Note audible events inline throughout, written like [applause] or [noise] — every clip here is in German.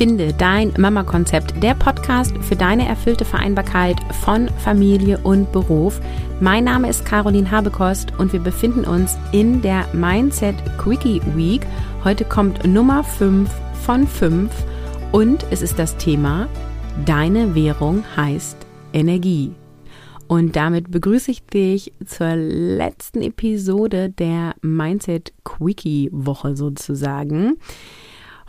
Finde dein Mama-Konzept, der Podcast für deine erfüllte Vereinbarkeit von Familie und Beruf. Mein Name ist Caroline Habekost und wir befinden uns in der Mindset Quickie Week. Heute kommt Nummer 5 von 5 und es ist das Thema Deine Währung heißt Energie. Und damit begrüße ich dich zur letzten Episode der Mindset Quickie Woche sozusagen.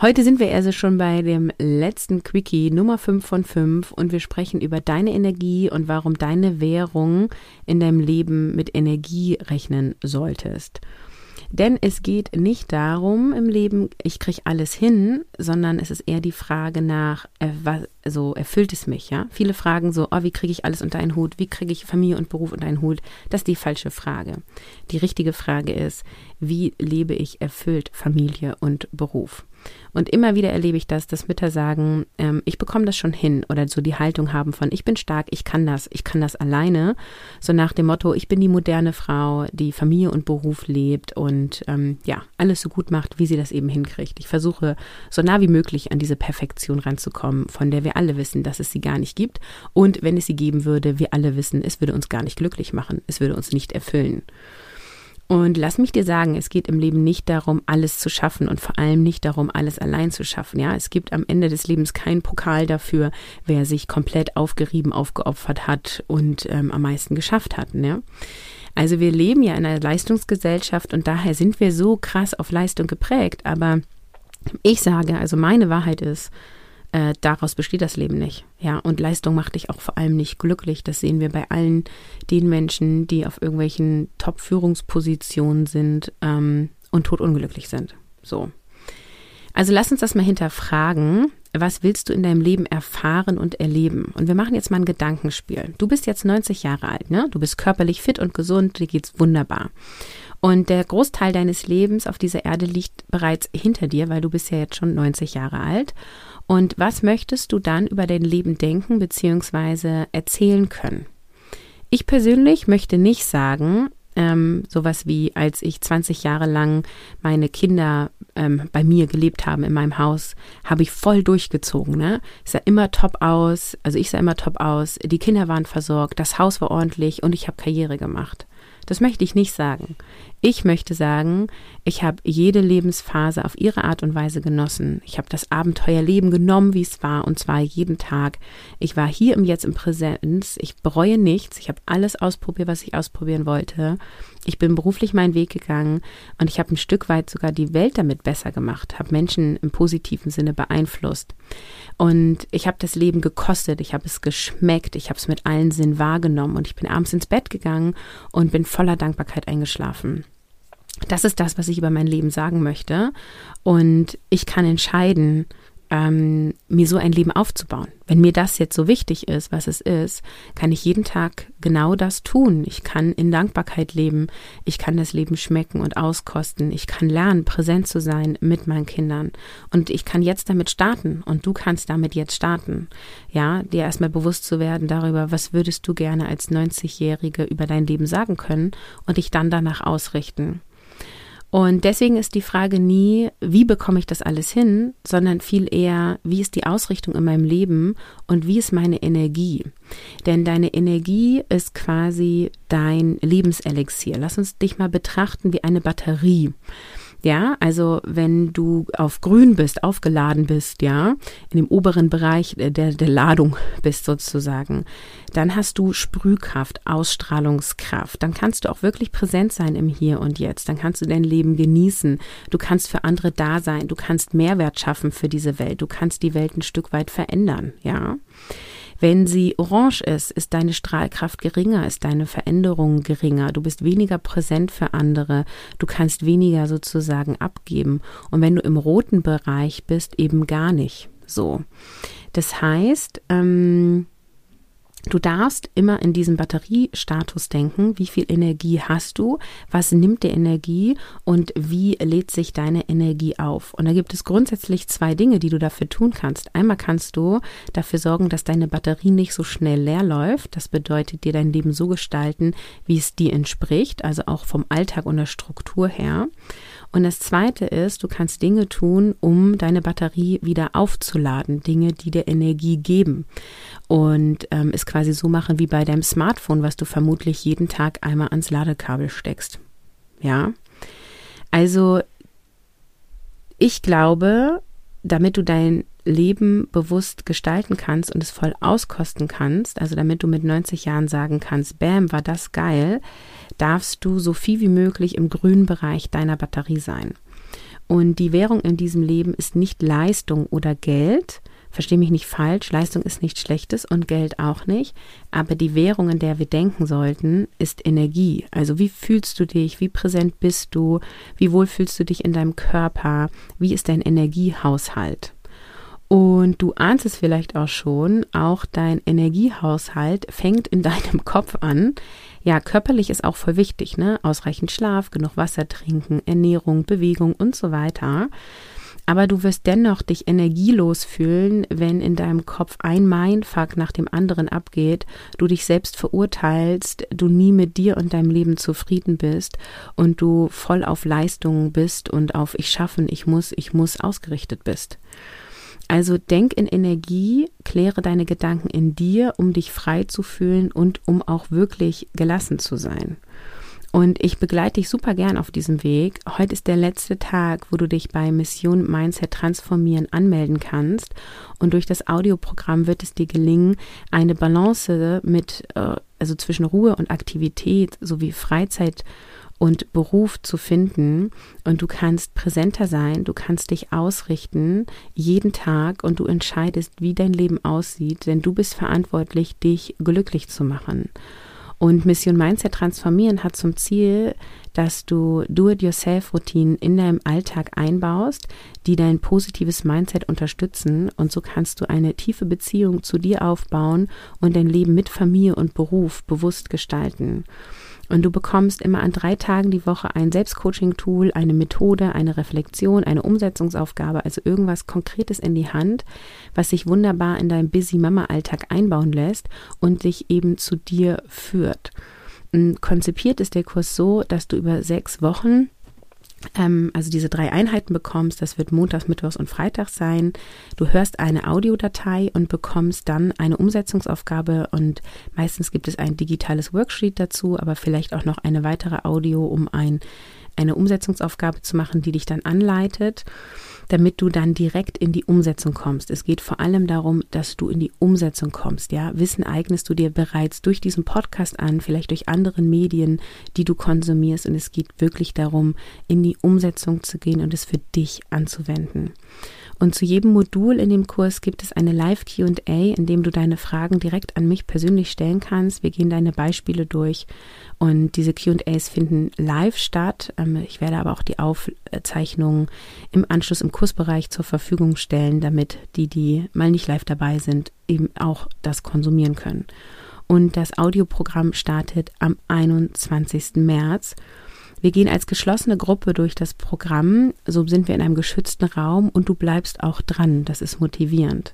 Heute sind wir also schon bei dem letzten Quickie Nummer 5 von 5 und wir sprechen über deine Energie und warum deine Währung in deinem Leben mit Energie rechnen solltest. Denn es geht nicht darum im Leben, ich kriege alles hin, sondern es ist eher die Frage nach, äh, was, so erfüllt es mich, ja? Viele fragen so, oh, wie kriege ich alles unter einen Hut? Wie kriege ich Familie und Beruf unter einen Hut? Das ist die falsche Frage. Die richtige Frage ist, wie lebe ich erfüllt Familie und Beruf? Und immer wieder erlebe ich das, dass Mütter sagen, ähm, ich bekomme das schon hin oder so die Haltung haben von, ich bin stark, ich kann das, ich kann das alleine. So nach dem Motto, ich bin die moderne Frau, die Familie und Beruf lebt und ähm, ja, alles so gut macht, wie sie das eben hinkriegt. Ich versuche so nah wie möglich an diese Perfektion ranzukommen, von der wir alle wissen, dass es sie gar nicht gibt. Und wenn es sie geben würde, wir alle wissen, es würde uns gar nicht glücklich machen, es würde uns nicht erfüllen. Und lass mich dir sagen, es geht im Leben nicht darum, alles zu schaffen und vor allem nicht darum, alles allein zu schaffen. Ja, es gibt am Ende des Lebens keinen Pokal dafür, wer sich komplett aufgerieben, aufgeopfert hat und ähm, am meisten geschafft hat. Ne? Also wir leben ja in einer Leistungsgesellschaft und daher sind wir so krass auf Leistung geprägt. Aber ich sage, also meine Wahrheit ist, äh, daraus besteht das Leben nicht. Ja, und Leistung macht dich auch vor allem nicht glücklich. Das sehen wir bei allen den Menschen, die auf irgendwelchen Top-Führungspositionen sind ähm, und totunglücklich sind. So. Also lass uns das mal hinterfragen. Was willst du in deinem Leben erfahren und erleben? Und wir machen jetzt mal ein Gedankenspiel. Du bist jetzt 90 Jahre alt, ne? Du bist körperlich fit und gesund, dir geht's wunderbar. Und der Großteil deines Lebens auf dieser Erde liegt bereits hinter dir, weil du bist ja jetzt schon 90 Jahre alt. Und was möchtest du dann über dein Leben denken bzw. erzählen können? Ich persönlich möchte nicht sagen, ähm, sowas wie, als ich 20 Jahre lang meine Kinder ähm, bei mir gelebt haben in meinem Haus, habe ich voll durchgezogen. Ne? Ich sah immer top aus, also ich sah immer top aus, die Kinder waren versorgt, das Haus war ordentlich und ich habe Karriere gemacht. Das möchte ich nicht sagen. Ich möchte sagen, ich habe jede Lebensphase auf ihre Art und Weise genossen. Ich habe das Abenteuerleben genommen, wie es war, und zwar jeden Tag. Ich war hier im Jetzt im Präsenz. Ich bereue nichts. Ich habe alles ausprobiert, was ich ausprobieren wollte. Ich bin beruflich meinen Weg gegangen und ich habe ein Stück weit sogar die Welt damit besser gemacht, habe Menschen im positiven Sinne beeinflusst. Und ich habe das Leben gekostet, ich habe es geschmeckt, ich habe es mit allen Sinnen wahrgenommen und ich bin abends ins Bett gegangen und bin voller Dankbarkeit eingeschlafen. Das ist das, was ich über mein Leben sagen möchte. Und ich kann entscheiden, ähm, mir so ein Leben aufzubauen. Wenn mir das jetzt so wichtig ist, was es ist, kann ich jeden Tag genau das tun. Ich kann in Dankbarkeit leben, ich kann das Leben schmecken und auskosten, ich kann lernen, präsent zu sein mit meinen Kindern und ich kann jetzt damit starten und du kannst damit jetzt starten. Ja, dir erstmal bewusst zu werden darüber, was würdest du gerne als 90-Jährige über dein Leben sagen können und dich dann danach ausrichten. Und deswegen ist die Frage nie, wie bekomme ich das alles hin, sondern viel eher, wie ist die Ausrichtung in meinem Leben und wie ist meine Energie? Denn deine Energie ist quasi dein Lebenselixier. Lass uns dich mal betrachten wie eine Batterie. Ja, also wenn du auf grün bist, aufgeladen bist, ja, in dem oberen Bereich der, der Ladung bist sozusagen, dann hast du Sprühkraft, Ausstrahlungskraft. Dann kannst du auch wirklich präsent sein im Hier und Jetzt. Dann kannst du dein Leben genießen. Du kannst für andere da sein. Du kannst Mehrwert schaffen für diese Welt. Du kannst die Welt ein Stück weit verändern, ja. Wenn sie orange ist, ist deine Strahlkraft geringer, ist deine Veränderung geringer. Du bist weniger präsent für andere. Du kannst weniger sozusagen abgeben. Und wenn du im roten Bereich bist, eben gar nicht. So. Das heißt, ähm, Du darfst immer in diesem Batteriestatus denken, wie viel Energie hast du, was nimmt dir Energie und wie lädt sich deine Energie auf. Und da gibt es grundsätzlich zwei Dinge, die du dafür tun kannst. Einmal kannst du dafür sorgen, dass deine Batterie nicht so schnell leer läuft. Das bedeutet dir dein Leben so gestalten, wie es dir entspricht, also auch vom Alltag und der Struktur her. Und das zweite ist, du kannst Dinge tun, um deine Batterie wieder aufzuladen. Dinge, die dir Energie geben. Und ähm, es quasi so machen wie bei deinem Smartphone, was du vermutlich jeden Tag einmal ans Ladekabel steckst. Ja. Also, ich glaube, damit du dein Leben bewusst gestalten kannst und es voll auskosten kannst, also damit du mit 90 Jahren sagen kannst, bam, war das geil, darfst du so viel wie möglich im grünen Bereich deiner Batterie sein. Und die Währung in diesem Leben ist nicht Leistung oder Geld, Verstehe mich nicht falsch, Leistung ist nichts Schlechtes und Geld auch nicht, aber die Währung, in der wir denken sollten, ist Energie. Also wie fühlst du dich, wie präsent bist du, wie wohl fühlst du dich in deinem Körper, wie ist dein Energiehaushalt? Und du ahnst es vielleicht auch schon, auch dein Energiehaushalt fängt in [laughs] deinem Kopf an. Ja, körperlich ist auch voll wichtig, ne? Ausreichend Schlaf, genug Wasser trinken, Ernährung, Bewegung und so weiter. Aber du wirst dennoch dich energielos fühlen, wenn in deinem Kopf ein Mindfuck nach dem anderen abgeht, du dich selbst verurteilst, du nie mit dir und deinem Leben zufrieden bist und du voll auf Leistungen bist und auf ich schaffen, ich muss, ich muss ausgerichtet bist. Also denk in Energie, kläre deine Gedanken in dir, um dich frei zu fühlen und um auch wirklich gelassen zu sein. Und ich begleite dich super gern auf diesem Weg. Heute ist der letzte Tag, wo du dich bei Mission Mindset Transformieren anmelden kannst. Und durch das Audioprogramm wird es dir gelingen, eine Balance mit, äh, also zwischen Ruhe und Aktivität sowie Freizeit und Beruf zu finden und du kannst präsenter sein, du kannst dich ausrichten jeden Tag und du entscheidest, wie dein Leben aussieht, denn du bist verantwortlich, dich glücklich zu machen. Und Mission Mindset transformieren hat zum Ziel, dass du Do-it-yourself-Routinen in deinem Alltag einbaust, die dein positives Mindset unterstützen. Und so kannst du eine tiefe Beziehung zu dir aufbauen und dein Leben mit Familie und Beruf bewusst gestalten. Und du bekommst immer an drei Tagen die Woche ein Selbstcoaching-Tool, eine Methode, eine Reflexion, eine Umsetzungsaufgabe, also irgendwas Konkretes in die Hand, was sich wunderbar in deinem Busy Mama-Alltag einbauen lässt und dich eben zu dir führt. Konzipiert ist der Kurs so, dass du über sechs Wochen ähm, also diese drei Einheiten bekommst. Das wird montags, mittwochs und freitags sein. Du hörst eine Audiodatei und bekommst dann eine Umsetzungsaufgabe und meistens gibt es ein digitales Worksheet dazu, aber vielleicht auch noch eine weitere Audio, um ein, eine Umsetzungsaufgabe zu machen, die dich dann anleitet damit du dann direkt in die Umsetzung kommst. Es geht vor allem darum, dass du in die Umsetzung kommst. Ja, Wissen eignest du dir bereits durch diesen Podcast an, vielleicht durch andere Medien, die du konsumierst. Und es geht wirklich darum, in die Umsetzung zu gehen und es für dich anzuwenden. Und zu jedem Modul in dem Kurs gibt es eine Live-QA, in dem du deine Fragen direkt an mich persönlich stellen kannst. Wir gehen deine Beispiele durch und diese QAs finden live statt. Ähm, ich werde aber auch die Aufzeichnungen im Anschluss im Kursbereich zur Verfügung stellen, damit die, die mal nicht live dabei sind, eben auch das konsumieren können. Und das Audioprogramm startet am 21. März. Wir gehen als geschlossene Gruppe durch das Programm, so sind wir in einem geschützten Raum und du bleibst auch dran. Das ist motivierend.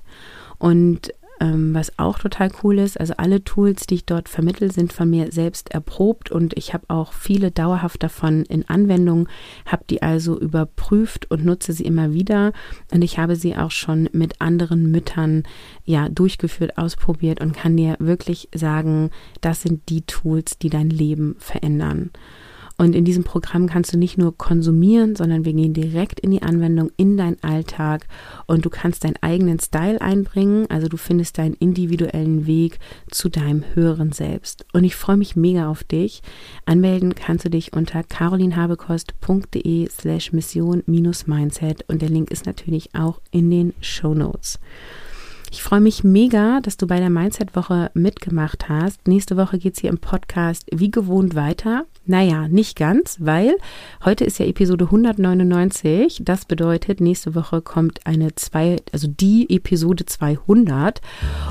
Und ähm, was auch total cool ist, also alle Tools, die ich dort vermittel, sind von mir selbst erprobt und ich habe auch viele dauerhaft davon in Anwendung, habe die also überprüft und nutze sie immer wieder und ich habe sie auch schon mit anderen Müttern ja durchgeführt, ausprobiert und kann dir wirklich sagen, das sind die Tools, die dein Leben verändern. Und in diesem Programm kannst du nicht nur konsumieren, sondern wir gehen direkt in die Anwendung, in deinen Alltag und du kannst deinen eigenen Style einbringen. Also du findest deinen individuellen Weg zu deinem höheren Selbst. Und ich freue mich mega auf dich. Anmelden kannst du dich unter carolinhabekost.de slash mission-mindset und der Link ist natürlich auch in den Show Notes. Ich freue mich mega, dass du bei der Mindset-Woche mitgemacht hast. Nächste Woche geht es hier im Podcast wie gewohnt weiter. Naja, nicht ganz, weil heute ist ja Episode 199. Das bedeutet, nächste Woche kommt eine zwei, also die Episode 200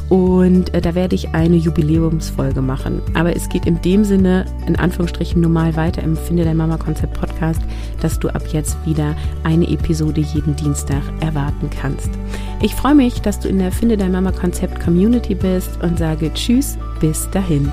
und äh, da werde ich eine Jubiläumsfolge machen. Aber es geht in dem Sinne, in Anführungsstrichen, normal weiter im Finde dein Mama Konzept Podcast, dass du ab jetzt wieder eine Episode jeden Dienstag erwarten kannst. Ich freue mich, dass du in der Finde dein Mama Konzept Community bist und sage Tschüss, bis dahin.